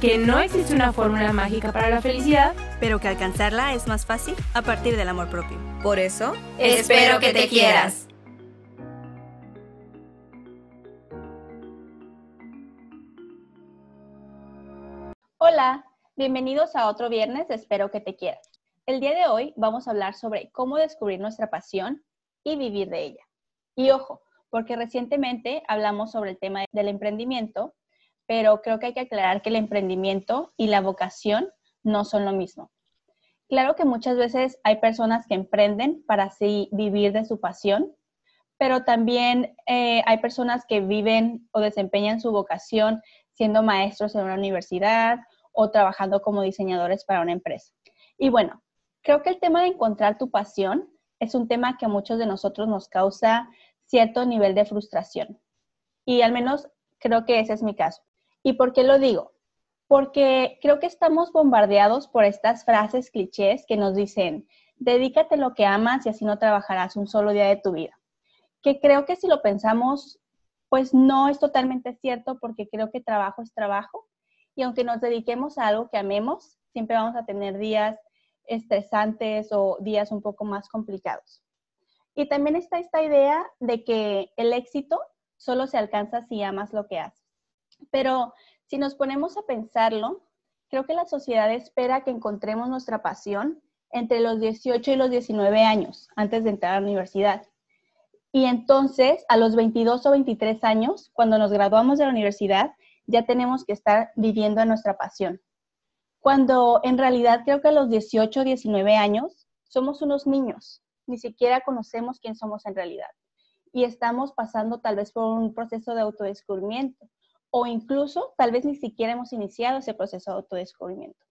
que no existe una fórmula mágica para la felicidad, pero que alcanzarla es más fácil a partir del amor propio. Por eso, espero que te quieras. Hola, bienvenidos a otro viernes de Espero que te quieras. El día de hoy vamos a hablar sobre cómo descubrir nuestra pasión y vivir de ella. Y ojo, porque recientemente hablamos sobre el tema del emprendimiento, pero creo que hay que aclarar que el emprendimiento y la vocación no son lo mismo. Claro que muchas veces hay personas que emprenden para así vivir de su pasión, pero también eh, hay personas que viven o desempeñan su vocación siendo maestros en una universidad o trabajando como diseñadores para una empresa. Y bueno, creo que el tema de encontrar tu pasión es un tema que a muchos de nosotros nos causa cierto nivel de frustración. Y al menos creo que ese es mi caso. ¿Y por qué lo digo? Porque creo que estamos bombardeados por estas frases clichés que nos dicen, dedícate a lo que amas y así no trabajarás un solo día de tu vida. Que creo que si lo pensamos, pues no es totalmente cierto porque creo que trabajo es trabajo. Y aunque nos dediquemos a algo que amemos, siempre vamos a tener días estresantes o días un poco más complicados. Y también está esta idea de que el éxito solo se alcanza si amas lo que haces. Pero si nos ponemos a pensarlo, creo que la sociedad espera que encontremos nuestra pasión entre los 18 y los 19 años, antes de entrar a la universidad. Y entonces, a los 22 o 23 años, cuando nos graduamos de la universidad, ya tenemos que estar viviendo nuestra pasión. Cuando en realidad creo que a los 18 o 19 años somos unos niños, ni siquiera conocemos quién somos en realidad. Y estamos pasando tal vez por un proceso de autodescubrimiento o incluso tal vez ni siquiera hemos iniciado ese proceso de autodescubrimiento.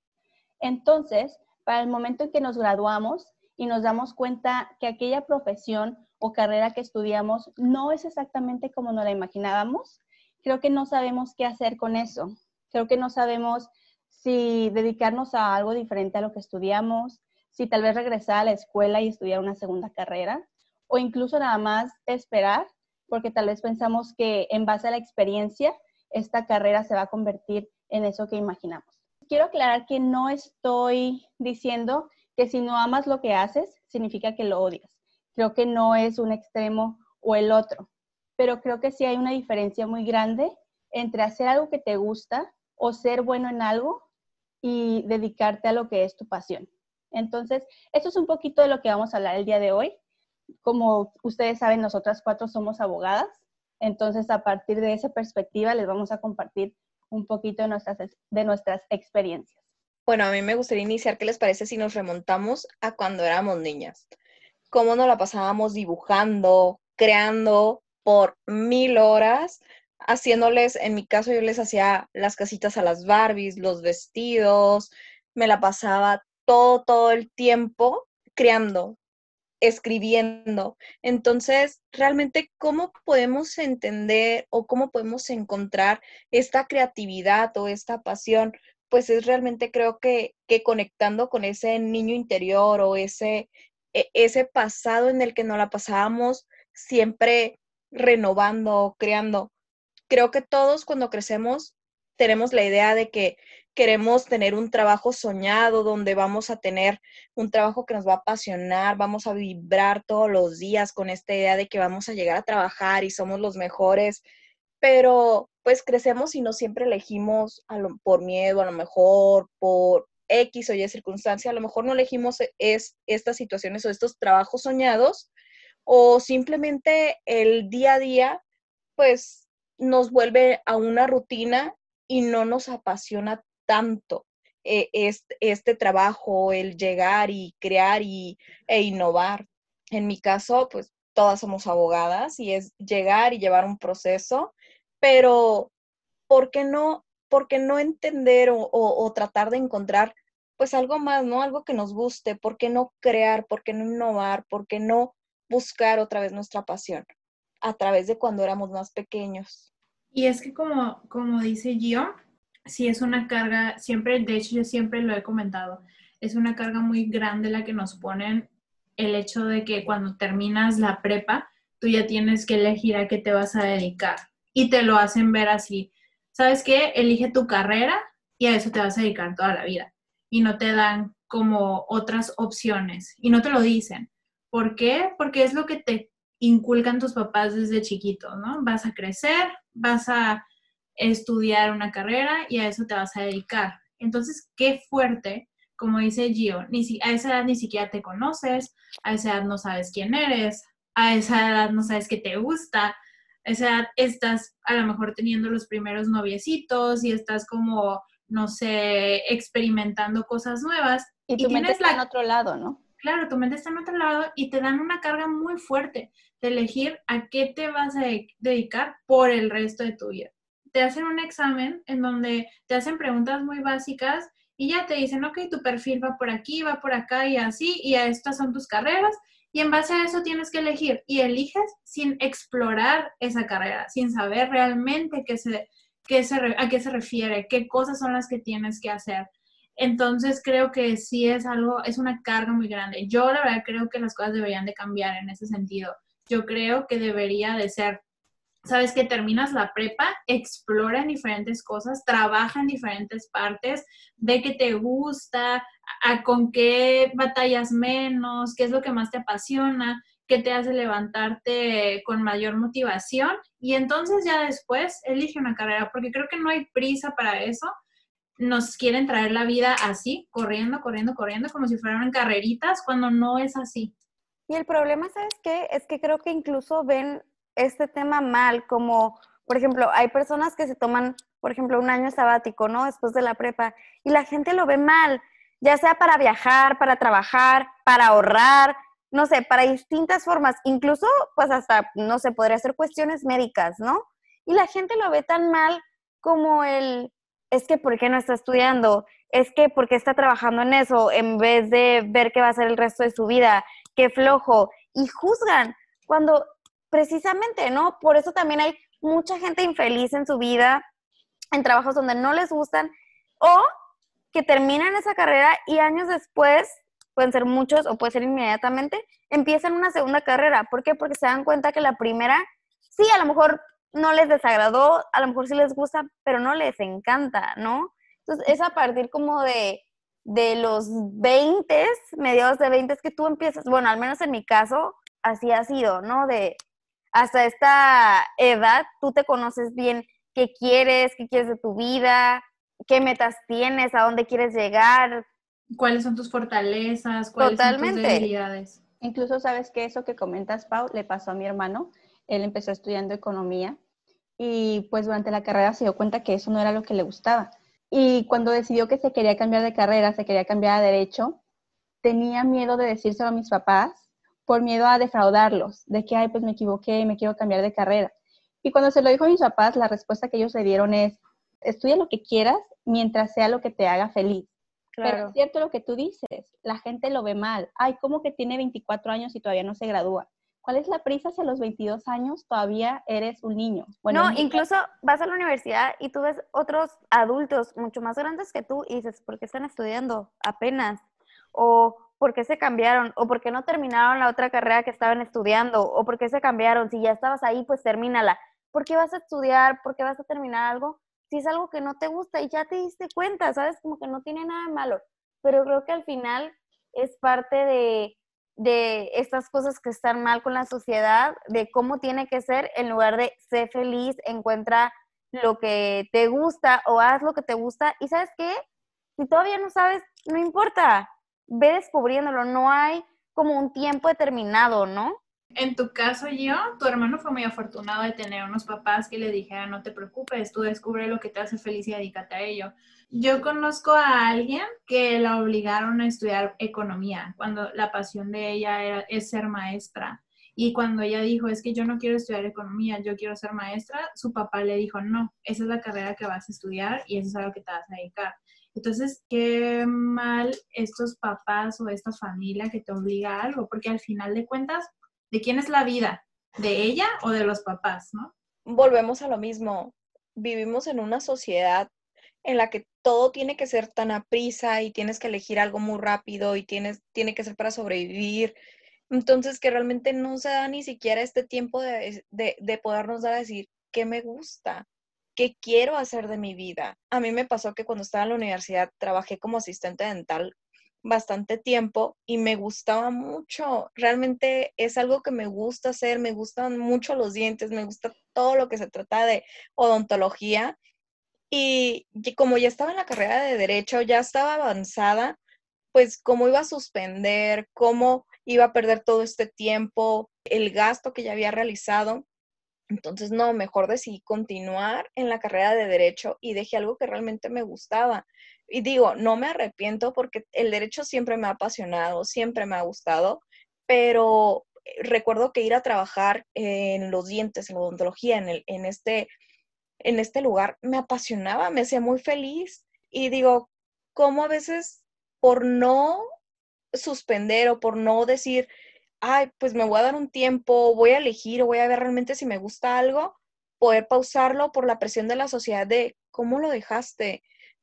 Entonces, para el momento en que nos graduamos y nos damos cuenta que aquella profesión o carrera que estudiamos no es exactamente como nos la imaginábamos, creo que no sabemos qué hacer con eso. Creo que no sabemos si dedicarnos a algo diferente a lo que estudiamos, si tal vez regresar a la escuela y estudiar una segunda carrera, o incluso nada más esperar, porque tal vez pensamos que en base a la experiencia, esta carrera se va a convertir en eso que imaginamos. Quiero aclarar que no estoy diciendo que si no amas lo que haces, significa que lo odias. Creo que no es un extremo o el otro, pero creo que sí hay una diferencia muy grande entre hacer algo que te gusta o ser bueno en algo y dedicarte a lo que es tu pasión. Entonces, eso es un poquito de lo que vamos a hablar el día de hoy. Como ustedes saben, nosotras cuatro somos abogadas, entonces a partir de esa perspectiva les vamos a compartir un poquito de nuestras, de nuestras experiencias. Bueno, a mí me gustaría iniciar, ¿qué les parece si nos remontamos a cuando éramos niñas? Cómo nos la pasábamos dibujando, creando por mil horas, haciéndoles, en mi caso yo les hacía las casitas a las Barbies, los vestidos, me la pasaba todo, todo el tiempo creando, escribiendo. Entonces, realmente, ¿cómo podemos entender o cómo podemos encontrar esta creatividad o esta pasión? Pues es realmente creo que, que conectando con ese niño interior o ese, e, ese pasado en el que nos la pasábamos siempre renovando, creando. Creo que todos cuando crecemos tenemos la idea de que queremos tener un trabajo soñado donde vamos a tener un trabajo que nos va a apasionar, vamos a vibrar todos los días con esta idea de que vamos a llegar a trabajar y somos los mejores, pero pues crecemos y no siempre elegimos por miedo, a lo mejor por X o Y circunstancia, a lo mejor no elegimos es, estas situaciones o estos trabajos soñados o simplemente el día a día pues nos vuelve a una rutina y no nos apasiona tanto eh, este, trabajo, el llegar y crear y, e innovar. En mi caso, pues todas somos abogadas y es llegar y llevar un proceso, pero ¿por qué no, no entender o, tratar de encontrar pues algo más, ¿no? Algo que nos guste, ¿por qué no crear? ¿Por qué no innovar? ¿Por qué no buscar otra vez nuestra pasión a través de cuando éramos más pequeños? Y es que como, como dice Gio, sí es una carga, siempre, de hecho yo siempre lo he comentado, es una carga muy grande la que nos ponen el hecho de que cuando terminas la prepa, tú ya tienes que elegir a qué te vas a dedicar. Y te lo hacen ver así. ¿Sabes qué? Elige tu carrera y a eso te vas a dedicar toda la vida. Y no te dan como otras opciones. Y no te lo dicen. ¿Por qué? Porque es lo que te inculcan tus papás desde chiquito, ¿no? Vas a crecer, vas a estudiar una carrera y a eso te vas a dedicar. Entonces, qué fuerte, como dice Gio, ni si, a esa edad ni siquiera te conoces, a esa edad no sabes quién eres, a esa edad no sabes qué te gusta, a esa edad estás a lo mejor teniendo los primeros noviecitos y estás como, no sé, experimentando cosas nuevas. Y tu mente está en otro lado, ¿no? Claro, tu mente está en otro lado y te dan una carga muy fuerte de elegir a qué te vas a dedicar por el resto de tu vida. Te hacen un examen en donde te hacen preguntas muy básicas y ya te dicen, ok, tu perfil va por aquí, va por acá y así, y a estas son tus carreras, y en base a eso tienes que elegir, y eliges sin explorar esa carrera, sin saber realmente qué se, qué se, a qué se refiere, qué cosas son las que tienes que hacer. Entonces creo que sí es algo, es una carga muy grande. Yo la verdad creo que las cosas deberían de cambiar en ese sentido yo creo que debería de ser, sabes que terminas la prepa, explora en diferentes cosas, trabaja en diferentes partes, ve qué te gusta, a, con qué batallas menos, qué es lo que más te apasiona, qué te hace levantarte con mayor motivación y entonces ya después elige una carrera, porque creo que no hay prisa para eso. Nos quieren traer la vida así, corriendo, corriendo, corriendo, como si fueran carreritas, cuando no es así. Y el problema, ¿sabes qué? Es que creo que incluso ven este tema mal, como, por ejemplo, hay personas que se toman, por ejemplo, un año sabático, ¿no? Después de la prepa, y la gente lo ve mal, ya sea para viajar, para trabajar, para ahorrar, no sé, para distintas formas, incluso, pues hasta, no sé, podría ser cuestiones médicas, ¿no? Y la gente lo ve tan mal como el, es que, ¿por qué no está estudiando? Es que, ¿por qué está trabajando en eso en vez de ver qué va a ser el resto de su vida? qué flojo, y juzgan, cuando precisamente, ¿no? Por eso también hay mucha gente infeliz en su vida, en trabajos donde no les gustan, o que terminan esa carrera y años después, pueden ser muchos o puede ser inmediatamente, empiezan una segunda carrera. ¿Por qué? Porque se dan cuenta que la primera, sí, a lo mejor no les desagradó, a lo mejor sí les gusta, pero no les encanta, ¿no? Entonces es a partir como de, de los 20, mediados de 20, que tú empiezas, bueno, al menos en mi caso, así ha sido, ¿no? De hasta esta edad, tú te conoces bien qué quieres, qué quieres de tu vida, qué metas tienes, a dónde quieres llegar. ¿Cuáles son tus fortalezas? ¿Cuáles son tus debilidades? Incluso sabes que eso que comentas, Pau, le pasó a mi hermano. Él empezó estudiando economía y pues durante la carrera se dio cuenta que eso no era lo que le gustaba y cuando decidió que se quería cambiar de carrera, se quería cambiar a derecho, tenía miedo de decírselo a mis papás por miedo a defraudarlos, de que, ay, pues me equivoqué, me quiero cambiar de carrera. Y cuando se lo dijo a mis papás, la respuesta que ellos le dieron es, estudia lo que quieras mientras sea lo que te haga feliz. Pero es cierto lo que tú dices, la gente lo ve mal. Ay, ¿cómo que tiene 24 años y todavía no se gradúa? ¿Cuál es la prisa si a los 22 años todavía eres un niño? Bueno, no, incluso vas a la universidad y tú ves otros adultos mucho más grandes que tú y dices, ¿por qué están estudiando apenas? O ¿por qué se cambiaron? ¿O por qué no terminaron la otra carrera que estaban estudiando? ¿O por qué se cambiaron? Si ya estabas ahí, pues termínala. ¿Por qué vas a estudiar? ¿Por qué vas a terminar algo? Si es algo que no te gusta y ya te diste cuenta, ¿sabes? Como que no tiene nada de malo. Pero creo que al final es parte de de estas cosas que están mal con la sociedad, de cómo tiene que ser, en lugar de ser feliz, encuentra lo que te gusta o haz lo que te gusta. Y sabes qué, si todavía no sabes, no importa, ve descubriéndolo, no hay como un tiempo determinado, ¿no? En tu caso, yo, tu hermano fue muy afortunado de tener unos papás que le dijeran, no te preocupes, tú descubre lo que te hace feliz y dedícate a ello. Yo conozco a alguien que la obligaron a estudiar economía cuando la pasión de ella era, es ser maestra. Y cuando ella dijo, es que yo no quiero estudiar economía, yo quiero ser maestra, su papá le dijo, no, esa es la carrera que vas a estudiar y eso es a lo que te vas a dedicar. Entonces, qué mal estos papás o esta familia que te obliga a algo, porque al final de cuentas, ¿de quién es la vida? ¿De ella o de los papás, no? Volvemos a lo mismo. Vivimos en una sociedad en la que todo tiene que ser tan a prisa y tienes que elegir algo muy rápido y tienes, tiene que ser para sobrevivir. Entonces, que realmente no se da ni siquiera este tiempo de, de, de podernos dar a decir qué me gusta, qué quiero hacer de mi vida. A mí me pasó que cuando estaba en la universidad trabajé como asistente dental bastante tiempo y me gustaba mucho. Realmente es algo que me gusta hacer, me gustan mucho los dientes, me gusta todo lo que se trata de odontología. Y, como ya estaba en la carrera de derecho, ya estaba avanzada, pues cómo iba a suspender, cómo iba a perder todo este tiempo, el gasto que ya había realizado. Entonces, no, mejor decidí continuar en la carrera de derecho y dejé algo que realmente me gustaba. Y digo, no me arrepiento porque el derecho siempre me ha apasionado, siempre me ha gustado, pero eh, recuerdo que ir a trabajar en los dientes, en la odontología, en, este, en este lugar, me apasionaba, me hacía muy feliz. Y digo, ¿cómo a veces por no suspender o por no decir, ay, pues me voy a dar un tiempo, voy a elegir voy a ver realmente si me gusta algo, poder pausarlo por la presión de la sociedad de cómo lo dejaste,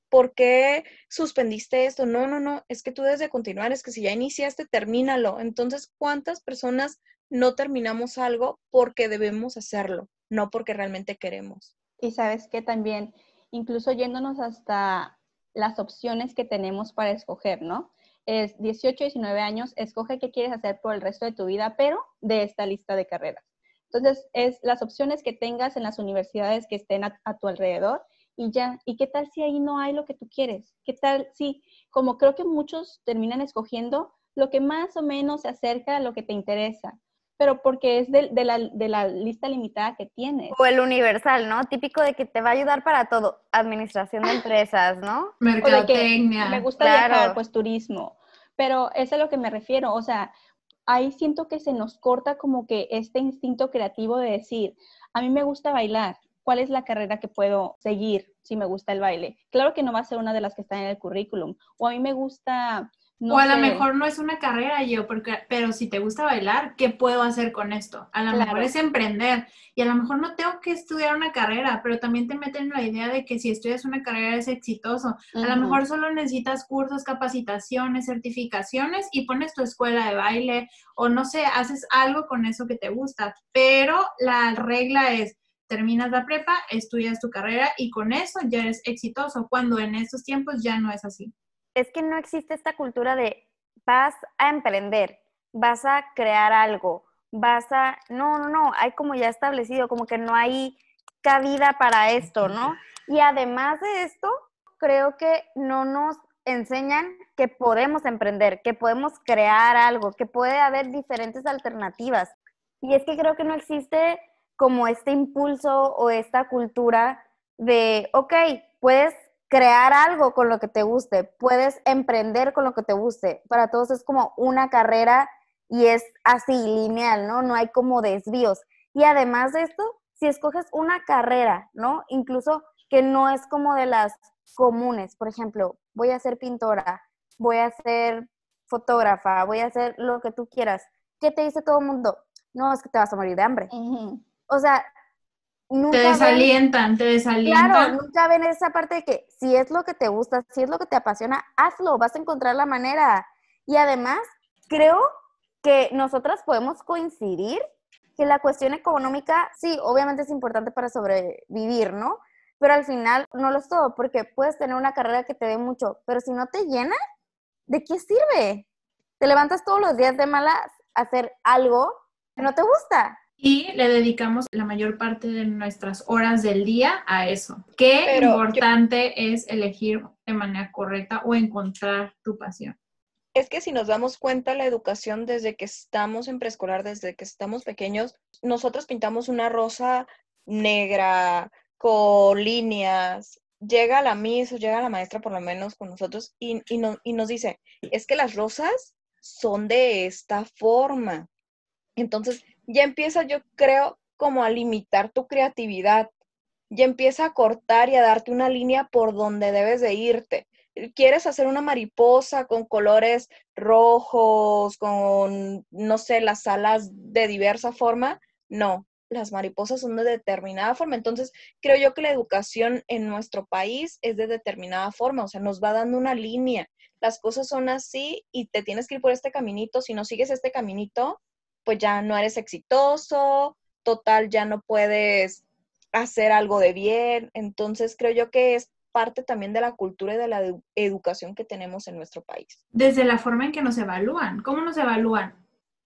por qué suspendiste esto. No, no, no, es que tú debes de continuar, es que si ya iniciaste, termínalo. Entonces, ¿cuántas personas no terminamos algo porque debemos hacerlo, no porque realmente queremos? Y sabes que también, incluso yéndonos hasta las opciones que tenemos para escoger, ¿no? Es 18, 19 años, escoge qué quieres hacer por el resto de tu vida, pero de esta lista de carreras. Entonces, es las opciones que tengas en las universidades que estén a, tu alrededor y ya. ¿Y qué tal si ahí no hay lo que tú quieres? ¿Qué tal si, como creo que muchos terminan escogiendo lo que más o menos se acerca a lo que te interesa? Pero porque es de, la, de, la, lista limitada que tienes. O el universal, ¿no? Típico de que te va a ayudar para todo. Administración de empresas, ¿no? Mercadotecnia. me gusta viajar, pues turismo. Pero eso es a lo que me refiero. O sea, ahí siento que se nos corta como que este instinto creativo de decir, a mí me gusta bailar. ¿Cuál es la carrera que puedo seguir si me gusta el baile? Claro que no va a ser una de las que están en el currículum. O a mí me gusta o a lo mejor no es una carrera yo, porque, pero si te gusta bailar, ¿qué puedo hacer con esto? A lo mejor es emprender y a lo mejor no tengo que estudiar una carrera, pero también te meten la idea de que si estudias una carrera es exitoso. A lo mejor solo necesitas cursos, capacitaciones, certificaciones y pones tu escuela de baile o no sé, haces algo con eso que te gusta, pero la regla es terminas la prepa, estudias tu carrera y con eso ya eres exitoso, cuando en estos tiempos ya no es así es que no existe esta cultura de vas a emprender, vas a crear algo, vas a... No, no, no, hay como ya establecido, como que no hay cabida para esto, ¿no? Y además de esto, creo que no nos enseñan que podemos emprender, que podemos crear algo, que puede haber diferentes alternativas. Y es que creo que no existe como este impulso o esta cultura de, ok, puedes crear algo con lo que te guste, puedes emprender con lo que te guste. Para todos es como una carrera y es así, lineal, ¿no? No hay como desvíos. Y además de esto, si escoges una carrera, ¿no? Incluso que no es como de las comunes, por ejemplo, voy a ser pintora, voy a ser fotógrafa, voy a hacer lo que tú quieras. ¿Qué te dice todo el mundo? No, es que te vas a morir de hambre. O sea, te desalientan, te desalientan. Claro, nunca ven esa parte de que si es lo que te gusta, si es lo que te apasiona, hazlo, vas a encontrar la manera. Y además, creo que nosotras podemos coincidir que la cuestión económica, sí, obviamente es importante para sobrevivir, ¿no? Pero al final no lo es todo, porque puedes tener una carrera que te dé mucho, pero si no te llena, ¿de qué sirve? Te levantas todos los días de malas a hacer algo que no te gusta y le dedicamos la mayor parte de nuestras horas del día a eso. Qué importante es elegir de manera correcta o encontrar tu pasión. Es que si nos damos cuenta, la educación desde que estamos en preescolar, desde que estamos pequeños, nosotros pintamos una rosa negra con líneas. Llega la Miss o llega la maestra por lo menos con nosotros y, y, y nos dice, es que las rosas son de esta forma. Entonces, ya empieza, yo creo, como a limitar tu creatividad. Ya empieza a cortar y a darte una línea por donde debes de irte. ¿Quieres hacer una mariposa con colores rojos, con, no sé, las alas de diversa forma? No, las mariposas son de determinada forma. Entonces, creo yo que la educación en nuestro país es de determinada forma, o sea, nos va dando una línea. Las cosas son así y te tienes que ir por este caminito. Si no sigues este caminito, pues ya no eres exitoso, total, ya no puedes hacer algo de bien. Entonces, creo yo que es parte también de la cultura y de la educación que tenemos en nuestro país. Desde la forma en que nos evalúan. ¿Cómo nos evalúan?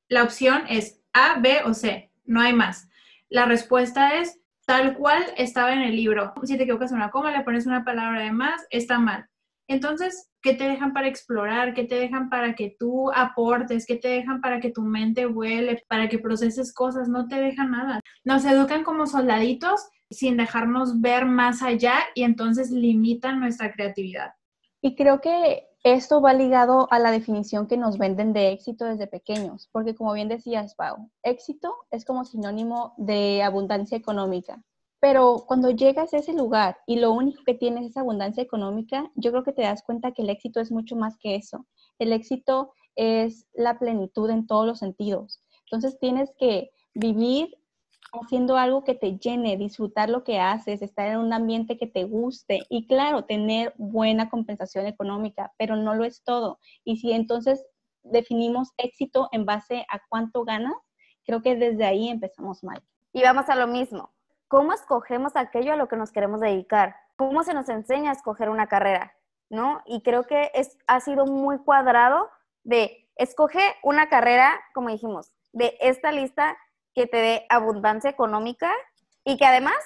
La opción es A, B o C, no hay más. La respuesta es tal cual estaba en el libro. Si te equivocas una coma, le pones una palabra de más, está mal. Entonces, ¿qué te dejan para explorar? ¿Qué te dejan para que tú aportes? ¿Qué te dejan para que tu mente vuele? Para que proceses cosas? No te dejan nada. Nos educan como soldaditos sin dejarnos ver más allá y entonces limitan nuestra creatividad. Y creo que esto va ligado a la definición que nos venden de éxito desde pequeños, porque como bien decías, Pau, éxito es como sinónimo de abundancia económica. Pero cuando llegas a ese lugar y lo único que tienes es abundancia económica, yo creo que te das cuenta que el éxito es mucho más que eso. El éxito es la plenitud en todos los sentidos. Entonces tienes que vivir haciendo algo que te llene, disfrutar lo que haces, estar en un ambiente que te guste y claro, tener buena compensación económica, pero no lo es todo. Y si entonces definimos éxito en base a cuánto ganas, creo que desde ahí empezamos mal. Y vamos a lo mismo. ¿Cómo escogemos aquello a lo que nos queremos dedicar? ¿Cómo se nos enseña a escoger una carrera? ¿No? Y creo que es, ha sido muy cuadrado de escoge una carrera, como dijimos, de esta lista que te dé abundancia económica y que además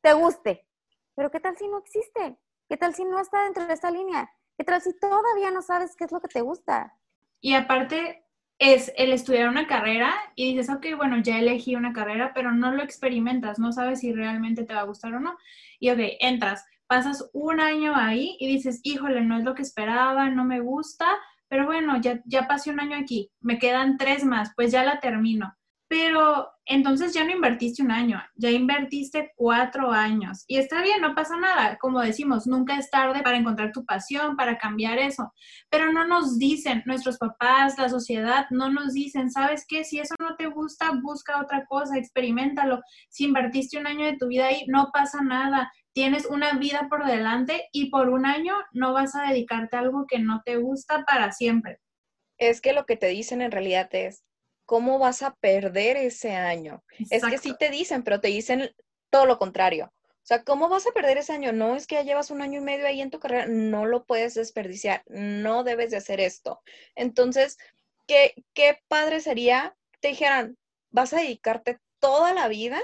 te guste. Pero ¿qué tal si no existe? ¿Qué tal si no está dentro de esa línea? ¿Qué tal si todavía no sabes qué es lo que te gusta? Y aparte es el estudiar una carrera y dices, ok, bueno, ya elegí una carrera, pero no lo experimentas, no sabes si realmente te va a gustar o no. Y ok, entras, pasas un año ahí y dices, híjole, no es lo que esperaba, no me gusta, pero bueno, ya, ya pasé un año aquí, me quedan tres más, pues ya la termino pero entonces ya no invertiste un año, ya invertiste cuatro años. Y está bien, no pasa nada. Como decimos, nunca es tarde para encontrar tu pasión, para cambiar eso. Pero no nos dicen, nuestros papás, la sociedad, no nos dicen, ¿sabes qué? Si eso no te gusta, busca otra cosa, experimentalo. Si invertiste un año de tu vida ahí, no pasa nada. Tienes una vida por delante y por un año no vas a dedicarte a algo que no te gusta para siempre. Es que lo que te dicen en realidad es, ¿cómo vas a perder ese año? Es que sí te dicen, pero te dicen todo lo contrario. O sea, ¿cómo vas a perder ese año? No es que ya llevas un año y medio ahí en tu carrera, no lo puedes desperdiciar, no debes de hacer esto. Entonces, ¿qué, qué padre sería te dijeran, vas a dedicarte toda la vida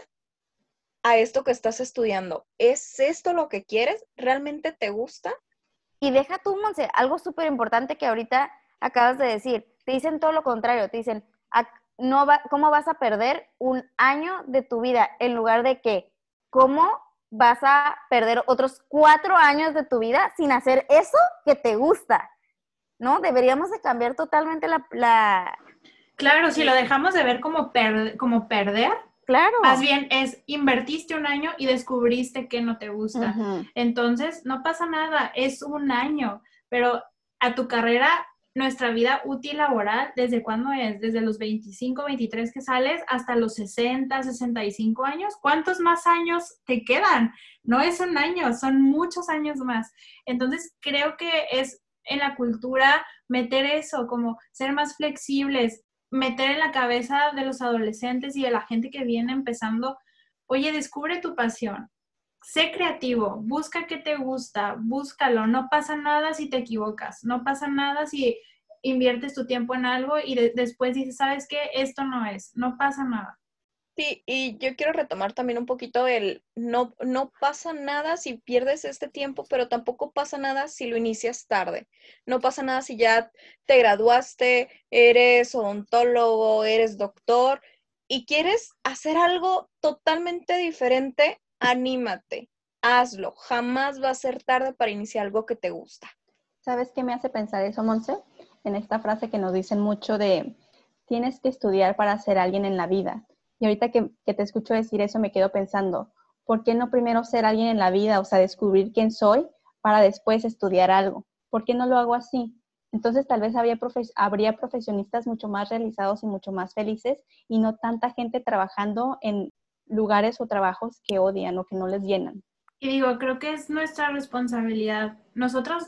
a esto que estás estudiando. ¿Es esto lo que quieres? ¿Realmente te gusta? Y deja tú, Monse, algo súper importante que ahorita acabas de decir. Te dicen todo lo contrario, te dicen, no va, ¿cómo vas a perder un año de tu vida en lugar de que, ¿cómo vas a perder otros cuatro años de tu vida sin hacer eso que te gusta? ¿No? Deberíamos de cambiar totalmente la... Claro, si lo dejamos de ver como, como perder, Claro. Más bien es invertiste un año y descubriste que no te gusta. Entonces, no pasa nada, es un año, pero a tu carrera nuestra vida útil laboral, ¿desde cuándo es? Desde los 25, 23 que sales hasta los 60, 65 años. ¿Cuántos más años te quedan? No es un año, son muchos años más. Entonces, creo que es en la cultura meter eso, como ser más flexibles, meter en la cabeza de los adolescentes y de la gente que viene empezando, oye, descubre tu pasión, sé creativo, busca qué te gusta, búscalo, no pasa nada si te equivocas, no pasa nada si inviertes tu tiempo en algo y después dices, ¿sabes qué? Esto no es, no pasa nada. Sí, y yo quiero retomar también un poquito el, no, no pasa nada si pierdes este tiempo, pero tampoco pasa nada si lo inicias tarde. No pasa nada si ya te graduaste, eres odontólogo, eres doctor y quieres hacer algo totalmente diferente, anímate, hazlo. Jamás va a ser tarde para iniciar algo que te gusta. ¿Sabes qué me hace pensar eso, Monse? En esta frase que nos dicen mucho de tienes que estudiar para ser alguien en la vida. Y ahorita que, que te escucho decir eso, me quedo pensando, ¿por qué no primero ser alguien en la vida, o sea, descubrir quién soy para después estudiar algo? ¿Por qué no lo hago así? Entonces tal vez habría, habría profesionistas mucho más realizados y mucho más felices y no tanta gente trabajando en lugares o trabajos que odian o que no les llenan. Y digo, creo que es nuestra responsabilidad. Nosotros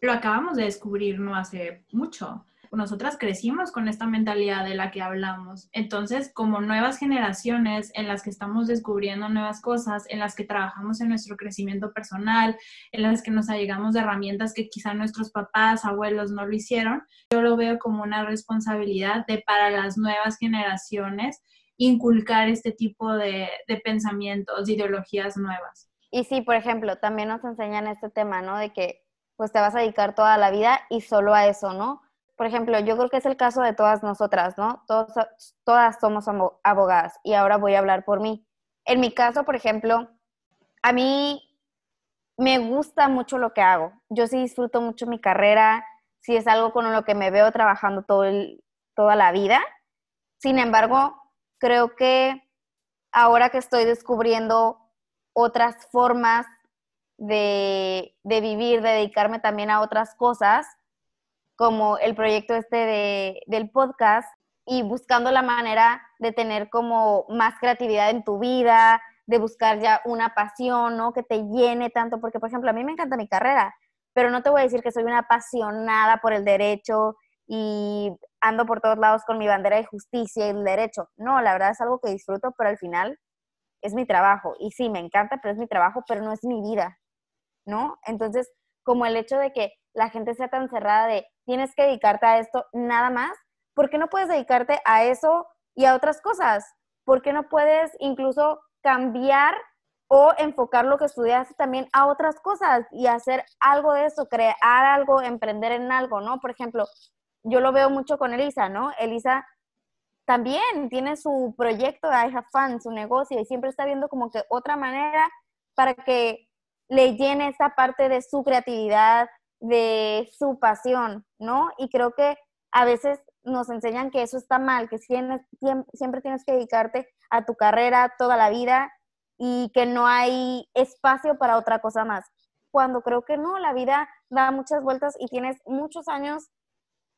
lo acabamos de descubrir no hace mucho nosotras crecimos con esta mentalidad de la que hablamos. Entonces, como nuevas generaciones en las que estamos descubriendo nuevas cosas, en las que trabajamos en nuestro crecimiento personal, en las que nos allegamos de herramientas que quizá nuestros papás, abuelos no lo hicieron, yo lo veo como una responsabilidad de para las nuevas generaciones inculcar este tipo de, de pensamientos, ideologías nuevas. Y sí, por ejemplo, también nos enseñan este tema, ¿no? De que pues te vas a dedicar toda la vida y solo a eso, ¿no? por ejemplo, yo creo que es el caso de todas nosotras, ¿no? todas somos abogadas y ahora voy a hablar por mí. En mi caso, por ejemplo, a mí me gusta mucho lo que hago. Yo sí disfruto mucho mi carrera, sí es algo con lo que me veo trabajando todo toda la vida. Sin embargo, creo que ahora que estoy descubriendo otras formas de, de vivir, de dedicarme también a otras cosas, como el proyecto este de, del podcast y buscando la manera de tener como más creatividad en tu vida, de buscar ya una pasión, ¿no? Que te llene tanto, porque por ejemplo, a mí me encanta mi carrera, pero no te voy a decir que soy una apasionada por el derecho y ando por todos lados con mi bandera de justicia y el derecho. No, la verdad es algo que disfruto, pero al final es mi trabajo. Y sí, me encanta, pero es mi trabajo, pero no es mi vida, ¿no? Entonces, como el hecho de que la gente sea tan cerrada de tienes que dedicarte a esto nada más, ¿por qué no puedes dedicarte a eso y a otras cosas? ¿Por qué no puedes incluso cambiar o enfocar lo que estudiaste también a otras cosas y hacer algo de eso, crear algo, emprender en algo, ¿no? Por ejemplo, yo lo veo mucho con Elisa, ¿no? Elisa también tiene su proyecto de I Have Fun, su negocio, y siempre está viendo como que otra manera para que le llene esa parte de su creatividad, de su pasión, ¿no? Y creo que a veces nos enseñan que eso está mal, que siempre tienes que dedicarte a tu carrera toda la vida y que no hay espacio para otra cosa más. Cuando creo que no, la vida da muchas vueltas y tienes muchos años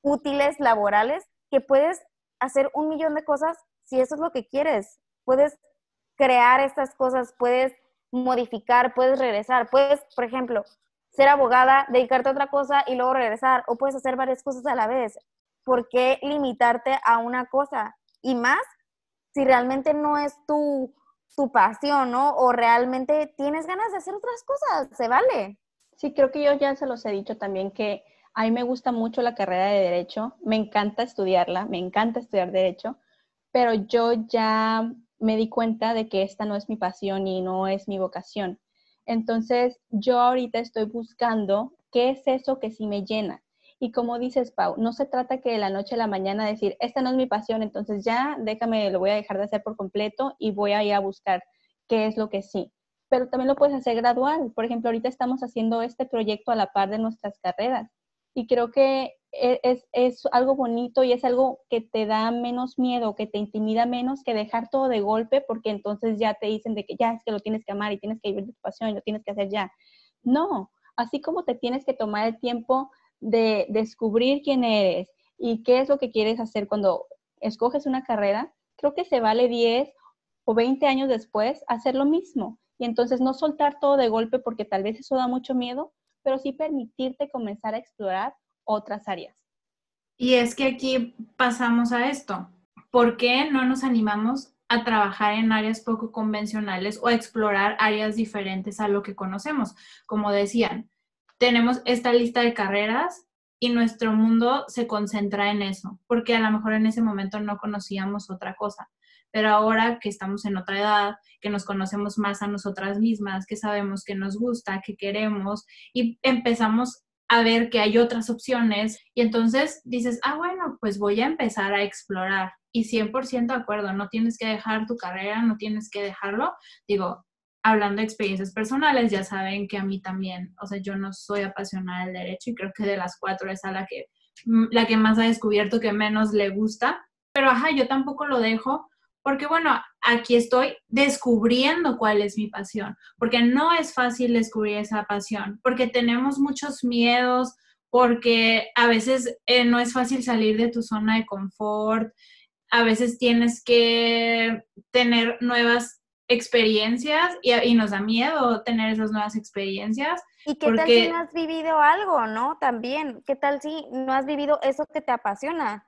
útiles laborales que puedes hacer un millón de cosas si eso es lo que quieres. Puedes crear estas cosas, puedes modificar, puedes regresar, puedes, por ejemplo, ser abogada, dedicarte a otra cosa y luego regresar, o puedes hacer varias cosas a la vez. ¿Por qué limitarte a una cosa? Y más si realmente no es tu, tu pasión, ¿no? O realmente tienes ganas de hacer otras cosas, se vale. Sí, creo que yo ya se los he dicho también que a mí me gusta mucho la carrera de derecho, me encanta estudiarla, me encanta estudiar derecho, pero yo ya me di cuenta de que esta no es mi pasión y no es mi vocación. Entonces, yo ahorita estoy buscando qué es eso que sí me llena. Y como dices, Pau, no se trata que de la noche a la mañana decir, esta no es mi pasión, entonces ya déjame, lo voy a dejar de hacer por completo y voy a ir a buscar qué es lo que sí. Pero también lo puedes hacer gradual. Por ejemplo, ahorita estamos haciendo este proyecto a la par de nuestras carreras. Y creo que e, es, es, algo bonito y es algo que te da menos miedo, que te intimida menos que dejar todo de golpe porque entonces ya te dicen de que ya es que lo tienes que amar y tienes que vivir tu pasión y lo tienes que hacer ya. No, así como te tienes que tomar el tiempo de descubrir quién eres y qué es lo que quieres hacer cuando escoges una carrera, creo que se vale 10 o 20 años después hacer lo mismo. Y entonces no soltar todo de golpe porque tal vez eso da mucho miedo, pero sí permitirte comenzar a explorar otras áreas. Y es que aquí pasamos a esto. ¿Por qué no nos animamos a trabajar en áreas poco convencionales o a explorar áreas diferentes a lo que conocemos? Como decían, tenemos esta lista de carreras y nuestro mundo se concentra en eso, porque a lo mejor en ese momento no conocíamos otra cosa. Pero ahora que estamos en otra edad, que nos conocemos más a nosotras mismas, que sabemos que nos gusta, que queremos y empezamos a ver que hay otras opciones y entonces dices, ah, bueno, pues voy a empezar a explorar. Y 100% de acuerdo, no tienes que dejar tu carrera, no tienes que dejarlo. Digo, hablando de experiencias personales, ya saben que a mí también, o sea, yo no soy apasionada del derecho y creo que de las cuatro es a la que, mm, la que más ha descubierto que menos le gusta. Pero, ajá, yo tampoco lo dejo Porque bueno, aquí estoy descubriendo cuál es mi pasión, porque no es fácil descubrir esa pasión, porque tenemos muchos miedos, porque a veces eh, no es fácil salir de tu zona de confort, a veces tienes que tener nuevas experiencias y, y nos da miedo tener esas nuevas experiencias. ¿Y qué tal si no has vivido algo, no? También, ¿qué tal si no has vivido eso que te apasiona?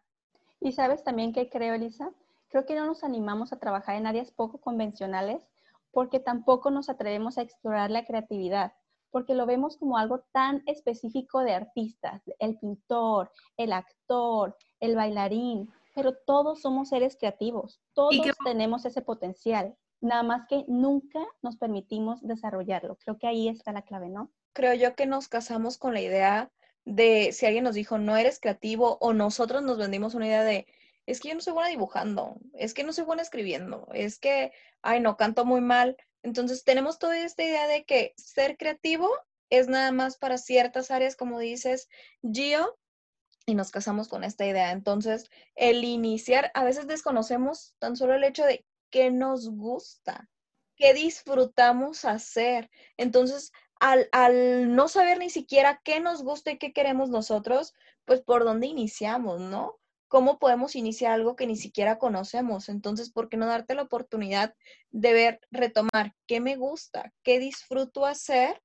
Y sabes también que creo, Elisa, creo que no nos animamos a trabajar en áreas poco convencionales porque tampoco nos atrevemos a explorar la creatividad, porque lo vemos como algo tan específico de artistas, el pintor, el actor, el bailarín, pero todos somos seres creativos, todos tenemos ese potencial, nada más que nunca nos permitimos desarrollarlo. Creo que ahí está la clave, ¿no? Creo yo que nos casamos con la idea de si alguien nos dijo no eres creativo o nosotros nos vendimos una idea de es que yo no soy buena dibujando, es que no soy buena escribiendo, es que, ay, no, canto muy mal. Entonces tenemos toda esta idea de que ser creativo es nada más para ciertas áreas, como dices, Gio, y nos casamos con esta idea. Entonces, el iniciar, a veces desconocemos tan solo el hecho de qué nos gusta, qué disfrutamos hacer. Entonces, al, al, no saber ni siquiera qué nos gusta y qué queremos nosotros, pues por dónde iniciamos, ¿no? ¿Cómo podemos iniciar algo que ni siquiera conocemos? Entonces, ¿por qué no darte la oportunidad de ver, retomar qué me gusta, qué disfruto hacer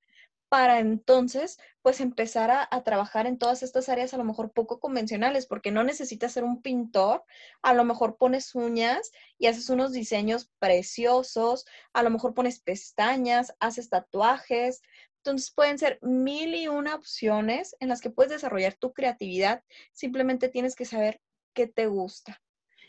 para entonces, pues empezar a, a, trabajar en todas estas áreas a lo mejor poco convencionales, porque no necesitas ser un pintor, a lo mejor pones uñas y haces unos diseños preciosos, a lo mejor pones pestañas, haces tatuajes, entonces pueden ser mil y una opciones en las que puedes desarrollar tu creatividad. Simplemente tienes que saber qué te gusta.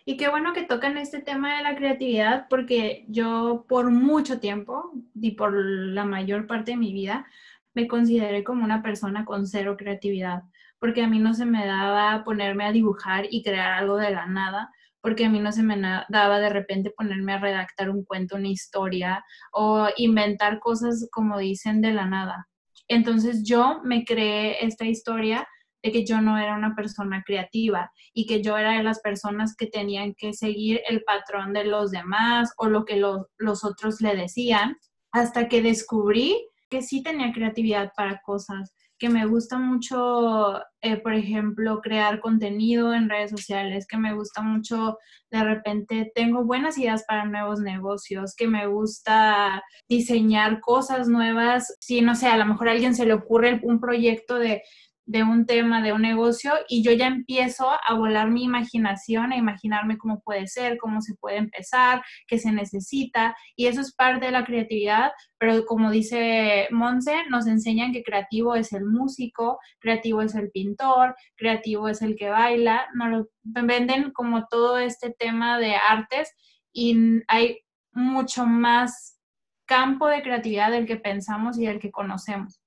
Y qué bueno que tocan este tema de la creatividad porque yo por mucho tiempo y por la mayor parte de mi vida me consideré como una persona con cero creatividad, porque a mí no se me daba ponerme a dibujar y crear algo de la nada, porque a mí no se me daba de repente ponerme a redactar un cuento, una historia o inventar cosas como dicen de la nada. Entonces yo me creé esta historia que yo no era una persona creativa y que yo era de las personas que tenían que seguir el patrón de los demás o lo que los, los otros le decían, hasta que descubrí que sí tenía creatividad para cosas que me gusta mucho, eh, por ejemplo, crear contenido en redes sociales, que me gusta mucho, de repente tengo buenas ideas para nuevos negocios, que me gusta diseñar cosas nuevas. Si, no sé, a lo mejor a alguien se le ocurre un proyecto de de un tema, de un negocio, y yo ya empiezo a volar mi imaginación, a imaginarme cómo puede ser, cómo se puede empezar, qué se necesita, y eso es parte de la creatividad, pero como dice Monse, nos enseñan que creativo es el músico, creativo es el pintor, creativo es el que baila, nos venden como todo este tema de artes y hay mucho más campo de creatividad del que pensamos y del que conocemos.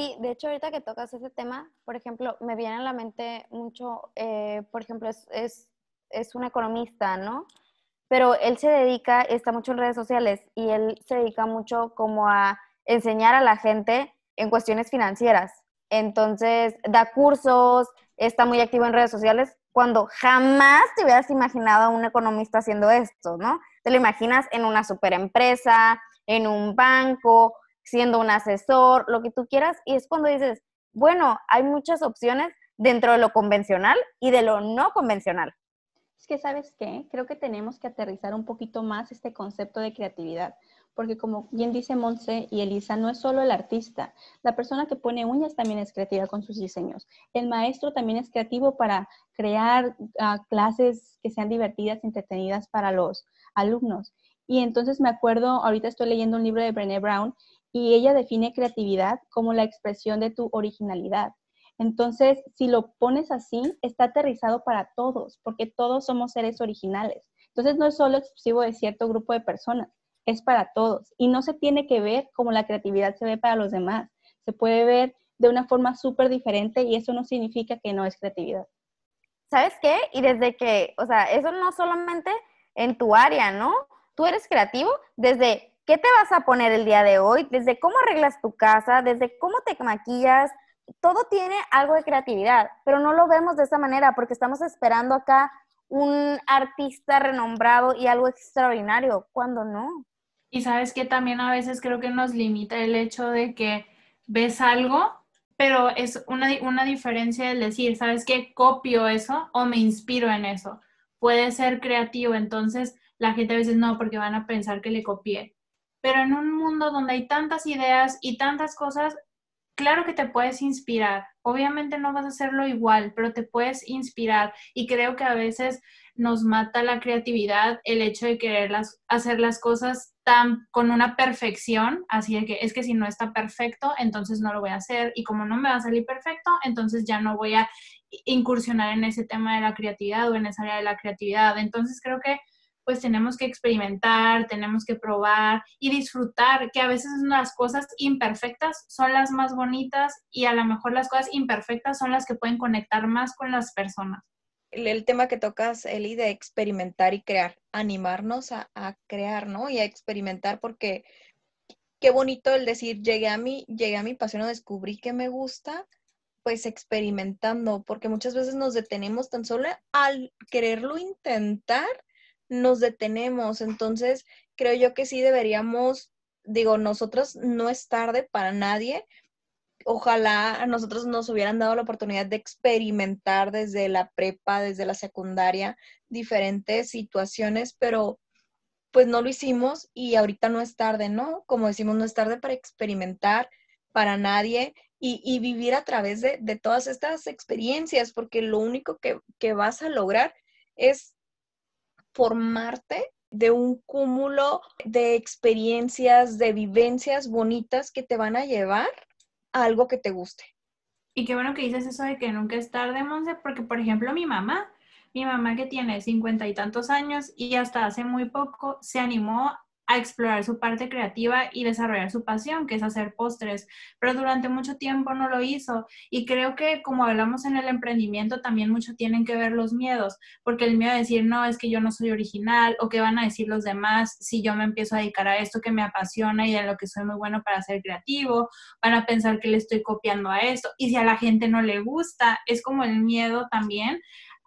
Sí, de hecho, ahorita que tocas ese tema, por ejemplo, me viene a la mente mucho, eh, por ejemplo, es, es, es, un economista, ¿no? Pero él se dedica, está mucho en redes sociales y él se dedica mucho como a enseñar a la gente en cuestiones financieras. Entonces, da cursos, está muy activo en redes sociales, cuando jamás te hubieras imaginado a un economista haciendo esto, ¿no? Te lo imaginas en una superempresa, en un banco, siendo un asesor, lo que tú quieras, y es cuando dices, bueno, hay muchas opciones dentro de lo convencional y de lo no convencional. Es que, ¿sabes qué? Creo que tenemos que aterrizar un poquito más este concepto de creatividad, porque como bien dice Monse y Elisa, no es solo el artista, la persona que pone uñas también es creativa con sus diseños, el maestro también es creativo para crear uh, clases que sean divertidas, entretenidas para los alumnos. Y entonces me acuerdo, ahorita estoy leyendo un libro de Brené Brown y ella define creatividad como la expresión de tu originalidad. Entonces, si lo pones así, está aterrizado para todos, porque todos somos seres originales. Entonces, no es solo exclusivo de cierto grupo de personas, es para todos. Y no se tiene que ver como la creatividad se ve para los demás. Se puede ver de una forma súper diferente y eso no significa que no es creatividad. ¿Sabes qué? Y desde que, o sea, eso no solamente en tu área, ¿no? Tú eres creativo desde ¿Qué te vas a poner el día de hoy? Desde cómo arreglas tu casa, desde cómo te maquillas, todo tiene algo de creatividad, pero no lo vemos de esa manera porque estamos esperando acá un artista renombrado y algo extraordinario, cuando no. Y sabes que también a veces creo que nos limita el hecho de que ves algo, pero es una, una diferencia el decir, ¿sabes qué? Copio eso o me inspiro en eso. Puede ser creativo, entonces la gente a veces no, porque van a pensar que le copié. Pero en un mundo donde hay tantas ideas y tantas cosas, claro que te puedes inspirar. Obviamente no vas a hacerlo igual, pero te puedes inspirar. Y creo que a veces nos mata la creatividad el hecho de querer hacer las cosas tan con una perfección, así que es que si no está perfecto, entonces no lo voy a hacer y como no me va a salir perfecto, entonces ya no voy a incursionar en ese tema de la creatividad o en esa área de la creatividad. Entonces creo que pues tenemos que experimentar, tenemos que probar y disfrutar, que a veces las cosas imperfectas son las más bonitas y a lo mejor las cosas imperfectas son las que pueden conectar más con las personas. El, tema que tocas, Eli, de experimentar y crear, animarnos a, a, crear, ¿no? Y a experimentar porque qué bonito el decir, llegué a mi, llegué a mi pasión o descubrí que me gusta, pues experimentando, porque muchas veces nos detenemos tan solo al quererlo intentar nos detenemos. Entonces, creo yo que sí deberíamos, digo, nosotros no es tarde para nadie. Ojalá a nosotros nos hubieran dado la oportunidad de experimentar desde la prepa, desde la secundaria, diferentes situaciones, pero pues no lo hicimos y ahorita no es tarde, ¿no? Como decimos, no es tarde para experimentar para nadie y, vivir a través de, todas estas experiencias, porque lo único que, que vas a lograr es formarte de un cúmulo de experiencias, de vivencias bonitas que te van a llevar a algo que te guste. Y qué bueno que dices eso de que nunca es tarde, Monse, porque por ejemplo mi mamá, mi mamá que tiene cincuenta y tantos años y hasta hace muy poco se animó a explorar su parte creativa y desarrollar su pasión, que es hacer postres, pero durante mucho tiempo no lo hizo. Y creo que como hablamos en el emprendimiento, también mucho tienen que ver los miedos, porque el miedo de decir, no, es que yo no soy original, o qué van a decir los demás si yo me empiezo a dedicar a esto que me apasiona y de lo que soy muy bueno para ser creativo, van a pensar que le estoy copiando a esto, y si a la gente no le gusta, es como el miedo también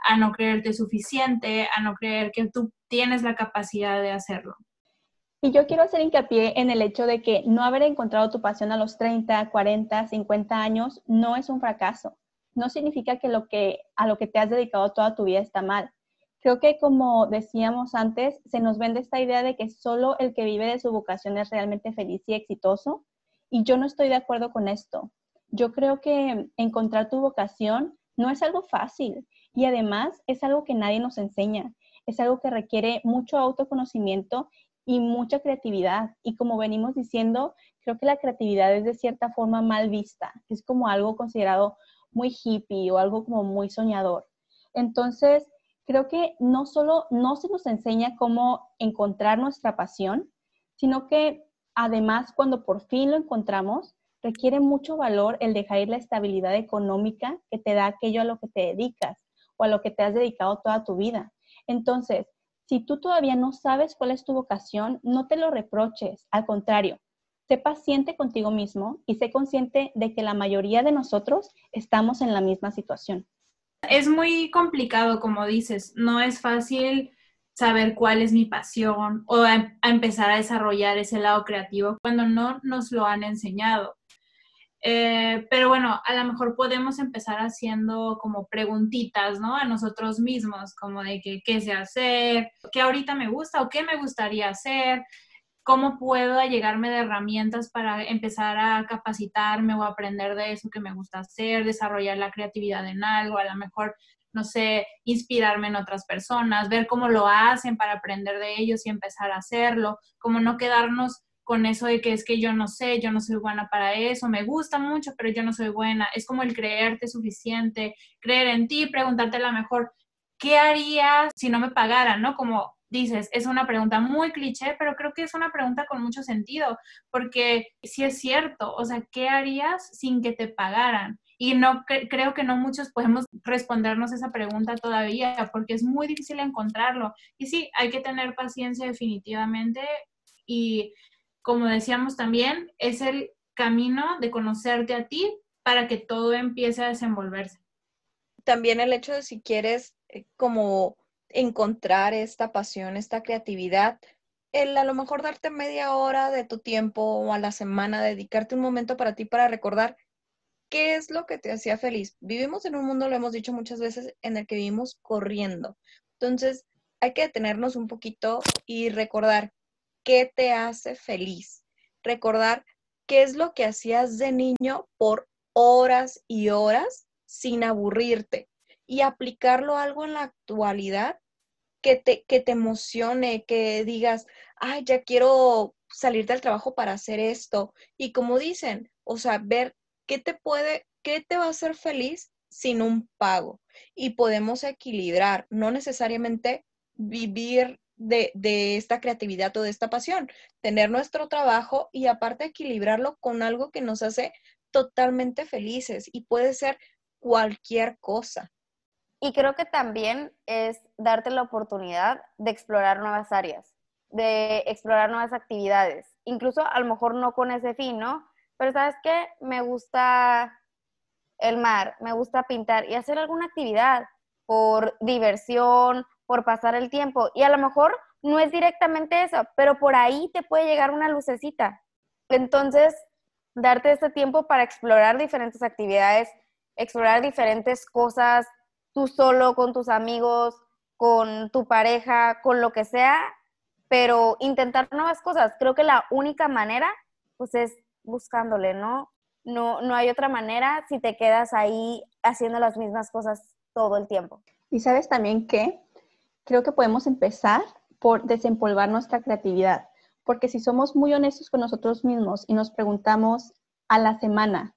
a no creerte suficiente, a no creer que tú tienes la capacidad de hacerlo. Y yo quiero hacer hincapié en el hecho de que no haber encontrado tu pasión a los 30, 40, 50 años no es un fracaso. No significa que, lo que a lo que te has dedicado toda tu vida está mal. Creo que como decíamos antes, se nos vende esta idea de que solo el que vive de su vocación es realmente feliz y exitoso. Y yo no estoy de acuerdo con esto. Yo creo que encontrar tu vocación no es algo fácil y además es algo que nadie nos enseña. Es algo que requiere mucho autoconocimiento y mucha creatividad. Y como venimos diciendo, creo que la creatividad es de cierta forma mal vista, es como algo considerado muy hippie o algo como muy soñador. Entonces, creo que no solo no se nos enseña cómo encontrar nuestra pasión, sino que además cuando por fin lo encontramos, requiere mucho valor el dejar ir la estabilidad económica que te da aquello a lo que te dedicas o a lo que te has dedicado toda tu vida. Entonces, si tú todavía no sabes cuál es tu vocación, no te lo reproches, al contrario, sé paciente contigo mismo y sé consciente de que la mayoría de nosotros estamos en la misma situación. Es muy complicado, como dices, no es fácil saber cuál es mi pasión o empezar a desarrollar ese lado creativo cuando no nos lo han enseñado. Eh, pero bueno, a lo mejor podemos empezar haciendo como preguntitas, ¿no? A nosotros mismos, como de que, qué sé hacer, qué ahorita me gusta o qué me gustaría hacer, cómo puedo llegarme de herramientas para empezar a capacitarme o aprender de eso que me gusta hacer, desarrollar la creatividad en algo, a lo mejor, no sé, inspirarme en otras personas, ver cómo lo hacen para aprender de ellos y empezar a hacerlo, como no quedarnos con eso de que es que yo no sé, yo no soy buena para eso, me gusta mucho, pero yo no soy buena. Es como el creerte suficiente, creer en ti, preguntarte la mejor, ¿qué harías si no me pagaran? ¿No? Como dices, es una pregunta muy cliché, pero creo que es una pregunta con mucho sentido, porque si es cierto, o sea, ¿qué harías sin que te pagaran? Y no creo que no muchos podemos respondernos esa pregunta todavía, porque es muy difícil encontrarlo. Y sí, hay que tener paciencia definitivamente y como decíamos también, es el camino de conocerte a ti para que todo empiece a desenvolverse. También el hecho de si quieres eh, como encontrar esta pasión, esta creatividad, el a lo mejor darte media hora de tu tiempo o a la semana, dedicarte un momento para ti para recordar qué es lo que te hacía feliz. Vivimos en un mundo, lo hemos dicho muchas veces, en el que vivimos corriendo. Entonces, hay que detenernos un poquito y recordar qué te hace feliz. Recordar qué es lo que hacías de niño por horas y horas sin aburrirte y aplicarlo a algo en la actualidad que te, que te emocione, que digas, ay, ya quiero salir del trabajo para hacer esto. Y como dicen, o sea, ver qué te puede, qué te va a hacer feliz sin un pago. Y podemos equilibrar, no necesariamente vivir de, esta creatividad o de esta pasión, tener nuestro trabajo y aparte equilibrarlo con algo que nos hace totalmente felices y puede ser cualquier cosa. Y creo que también es darte la oportunidad de explorar nuevas áreas, de explorar nuevas actividades, incluso a lo mejor no con ese fin, ¿no? Pero sabes qué, me gusta el mar, me gusta pintar y hacer alguna actividad por diversión, por pasar el tiempo. Y a lo mejor no es directamente eso, pero por ahí te puede llegar una lucecita. Entonces, darte este tiempo para explorar diferentes actividades, explorar diferentes cosas, tú solo, con tus amigos, con tu pareja, con lo que sea, pero intentar nuevas cosas. Creo que la única manera, pues es buscándole, ¿no? No, no hay otra manera si te quedas ahí haciendo las mismas cosas todo el tiempo. Y sabes también que creo que podemos empezar por desempolvar nuestra creatividad, porque si somos muy honestos con nosotros mismos y nos preguntamos a la semana,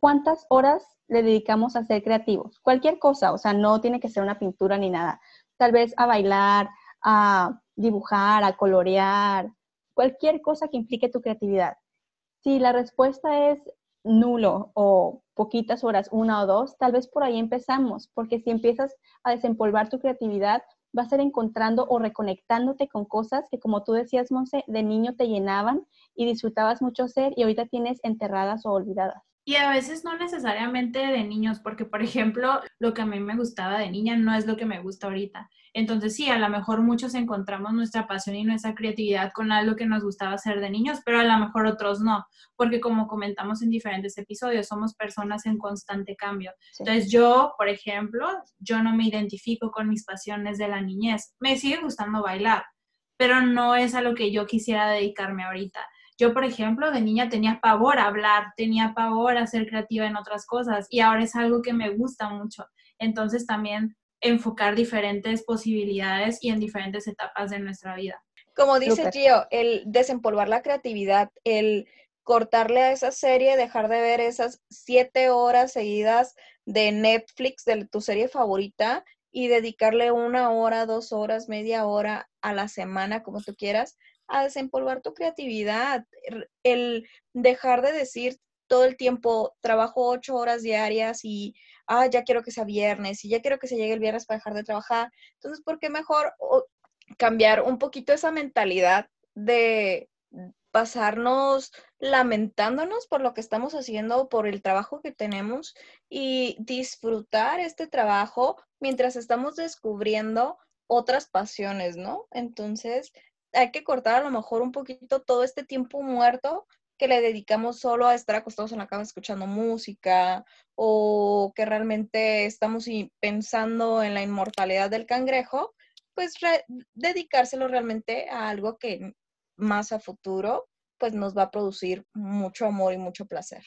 ¿cuántas horas le dedicamos a ser creativos? Cualquier cosa, o sea, no tiene que ser una pintura ni nada. Tal vez a bailar, a dibujar, a colorear, cualquier cosa que implique tu creatividad. Si la respuesta es nulo o poquitas horas, una o dos, tal vez por ahí empezamos, porque si empiezas a desempolvar tu creatividad, vas a ir encontrando o reconectándote con cosas que, como tú decías, Monse, de niño te llenaban y disfrutabas mucho hacer y ahorita tienes enterradas o olvidadas. Y a veces no necesariamente de niños, porque por ejemplo, lo que a mí me gustaba de niña no es lo que me gusta ahorita. Entonces sí, a lo mejor muchos encontramos nuestra pasión y nuestra creatividad con algo que nos gustaba hacer de niños, pero a lo mejor otros no, porque como comentamos en diferentes episodios, somos personas en constante cambio. Entonces yo, por ejemplo, yo no me identifico con mis pasiones de la niñez. Me sigue gustando bailar, pero no es a lo que yo quisiera dedicarme ahorita. Yo, por ejemplo, de niña tenía pavor a hablar, tenía pavor a ser creativa en otras cosas y ahora es algo que me gusta mucho. Entonces también enfocar diferentes posibilidades y en diferentes etapas de nuestra vida. Como dice Gio, el desempolvar la creatividad, el cortarle a esa serie, dejar de ver esas siete horas seguidas de Netflix de tu serie favorita y dedicarle una hora, dos horas, media hora a la semana, como tú quieras, a desempolvar tu creatividad, el dejar de decir todo el tiempo, trabajo ocho horas diarias y, ah, ya quiero que sea viernes y ya quiero que se llegue el viernes para dejar de trabajar. Entonces, ¿por qué mejor cambiar un poquito esa mentalidad de pasarnos lamentándonos por lo que estamos haciendo, por el trabajo que tenemos y disfrutar este trabajo mientras estamos descubriendo otras pasiones, ¿no? Entonces, hay que cortar a lo mejor un poquito todo este tiempo muerto que le dedicamos solo a estar acostados en la cama escuchando música o que realmente estamos pensando en la inmortalidad del cangrejo, pues dedicárselo realmente a algo que más a futuro pues nos va a producir mucho amor y mucho placer.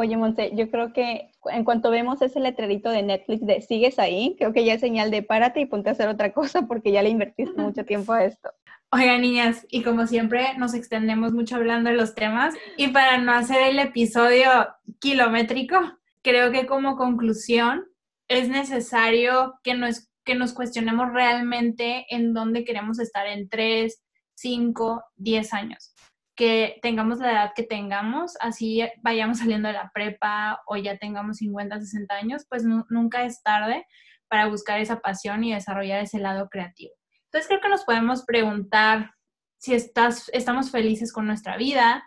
Oye, Monse, yo creo que en cuanto vemos ese letrerito de Netflix de sigues ahí, creo que ya es señal de párate y ponte a hacer otra cosa porque ya le invertiste mucho tiempo a esto. Oigan, niñas, y como siempre nos extendemos mucho hablando de los temas y para no hacer el episodio kilométrico, creo que como conclusión es necesario que nos, que nos cuestionemos realmente en dónde queremos estar en 3, 5, 10 años. Que tengamos la edad que tengamos, así vayamos saliendo de la prepa o ya tengamos 50, 60 años, pues nunca es tarde para buscar esa pasión y desarrollar ese lado creativo. Entonces creo que nos podemos preguntar si estamos felices con nuestra vida,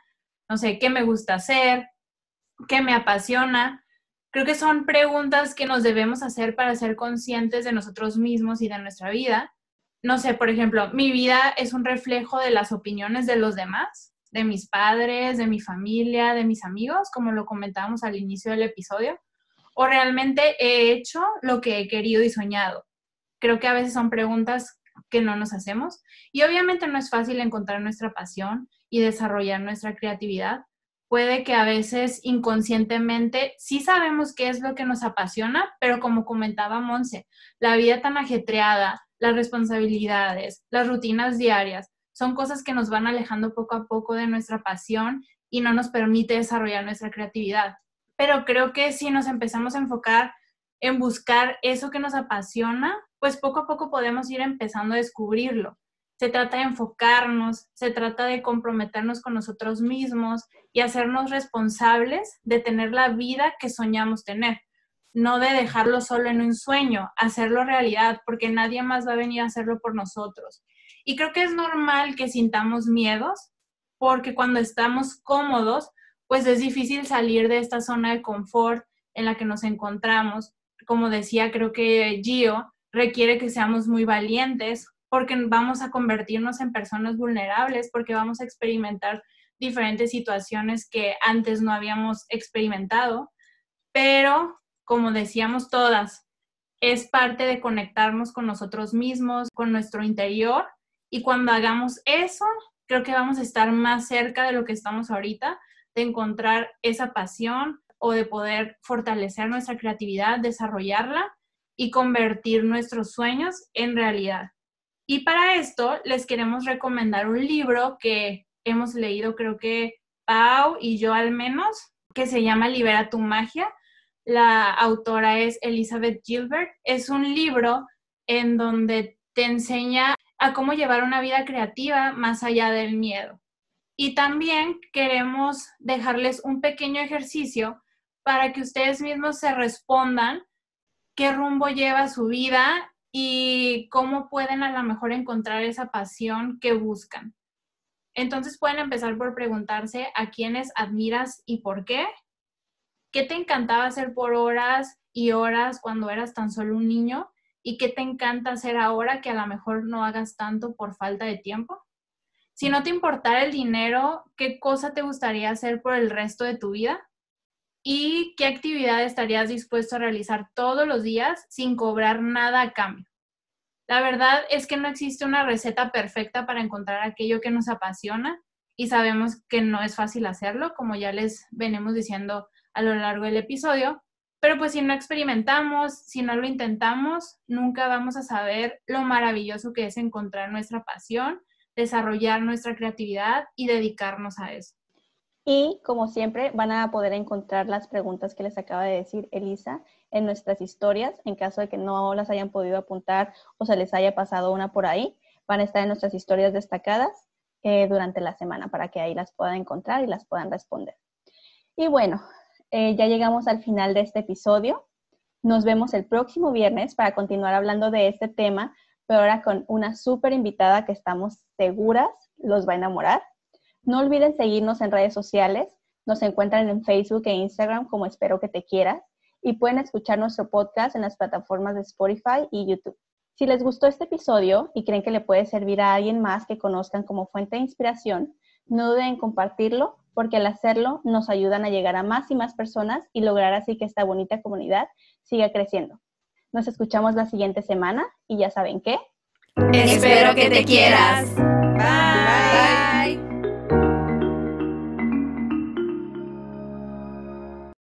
no sé, qué me gusta hacer, qué me apasiona, Creo que son preguntas que nos debemos hacer para ser conscientes de nosotros mismos y de nuestra vida. No sé, por ejemplo, mi vida es un reflejo de las opiniones de los demás, de mis padres, de mi familia, de mis amigos, como lo comentábamos al inicio del episodio, o realmente he hecho lo que he querido y soñado. Creo que a veces son preguntas que no nos hacemos y obviamente no es fácil encontrar nuestra pasión y desarrollar nuestra creatividad, puede que a veces inconscientemente sí sabemos qué es lo que nos apasiona, pero como comentaba Monse, la vida tan ajetreada, las responsabilidades, las rutinas diarias, son cosas que nos van alejando poco a poco de nuestra pasión y no nos permite desarrollar nuestra creatividad. Pero creo que si nos empezamos a enfocar en buscar eso que nos apasiona, pues poco a poco podemos ir empezando a descubrirlo se trata de enfocarnos, se trata de comprometernos con nosotros mismos y hacernos responsables de tener la vida que soñamos tener, no de dejarlo solo en un sueño, hacerlo realidad, porque nadie más va a venir a hacerlo por nosotros. Y creo que es normal que sintamos miedos, porque cuando estamos cómodos, pues es difícil salir de esta zona de confort en la que nos encontramos. Como decía, creo que Gio requiere que seamos muy valientes, porque vamos a convertirnos en personas vulnerables, porque vamos a experimentar diferentes situaciones que antes no habíamos experimentado, pero como decíamos todas, es parte de conectarnos con nosotros mismos, con nuestro interior, y cuando hagamos eso, creo que vamos a estar más cerca de lo que estamos ahorita, de encontrar esa pasión o de poder fortalecer nuestra creatividad, desarrollarla y convertir nuestros sueños en realidad. Y para esto les queremos recomendar un libro que hemos leído, creo que Pau y yo al menos, que se llama Libera tu magia. La autora es Elizabeth Gilbert. Es un libro en donde te enseña a cómo llevar una vida creativa más allá del miedo. Y también queremos dejarles un pequeño ejercicio para que ustedes mismos se respondan qué rumbo lleva su vida y cómo pueden a lo mejor encontrar esa pasión que buscan. Entonces pueden empezar por preguntarse a quiénes admiras y por qué. ¿Qué te encantaba hacer por horas y horas cuando eras tan solo un niño? ¿Y qué te encanta hacer ahora que a lo mejor no hagas tanto por falta de tiempo? Si no te importara el dinero, ¿qué cosa te gustaría hacer por el resto de tu vida? y qué actividad estarías dispuesto a realizar todos los días sin cobrar nada a cambio. La verdad es que no existe una receta perfecta para encontrar aquello que nos apasiona y sabemos que no es fácil hacerlo, como ya les venimos diciendo a lo largo del episodio, pero pues si no experimentamos, si no lo intentamos, nunca vamos a saber lo maravilloso que es encontrar nuestra pasión, desarrollar nuestra creatividad y dedicarnos a eso. Y como siempre, van a poder encontrar las preguntas que les acaba de decir Elisa en nuestras historias, en caso de que no las hayan podido apuntar o se les haya pasado una por ahí, van a estar en nuestras historias destacadas eh, durante la semana para que ahí las puedan encontrar y las puedan responder. Y bueno, eh, ya llegamos al final de este episodio. Nos vemos el próximo viernes para continuar hablando de este tema, pero ahora con una súper invitada que estamos seguras los va a enamorar. No olviden seguirnos en redes sociales. Nos encuentran en Facebook e Instagram como Espero que te quieras y pueden escuchar nuestro podcast en las plataformas de Spotify y YouTube. Si les gustó este episodio y creen que le puede servir a alguien más que conozcan como fuente de inspiración, no duden en compartirlo porque al hacerlo nos ayudan a llegar a más y más personas y lograr así que esta bonita comunidad siga creciendo. Nos escuchamos la siguiente semana y ya saben qué. Espero que te quieras. Bye.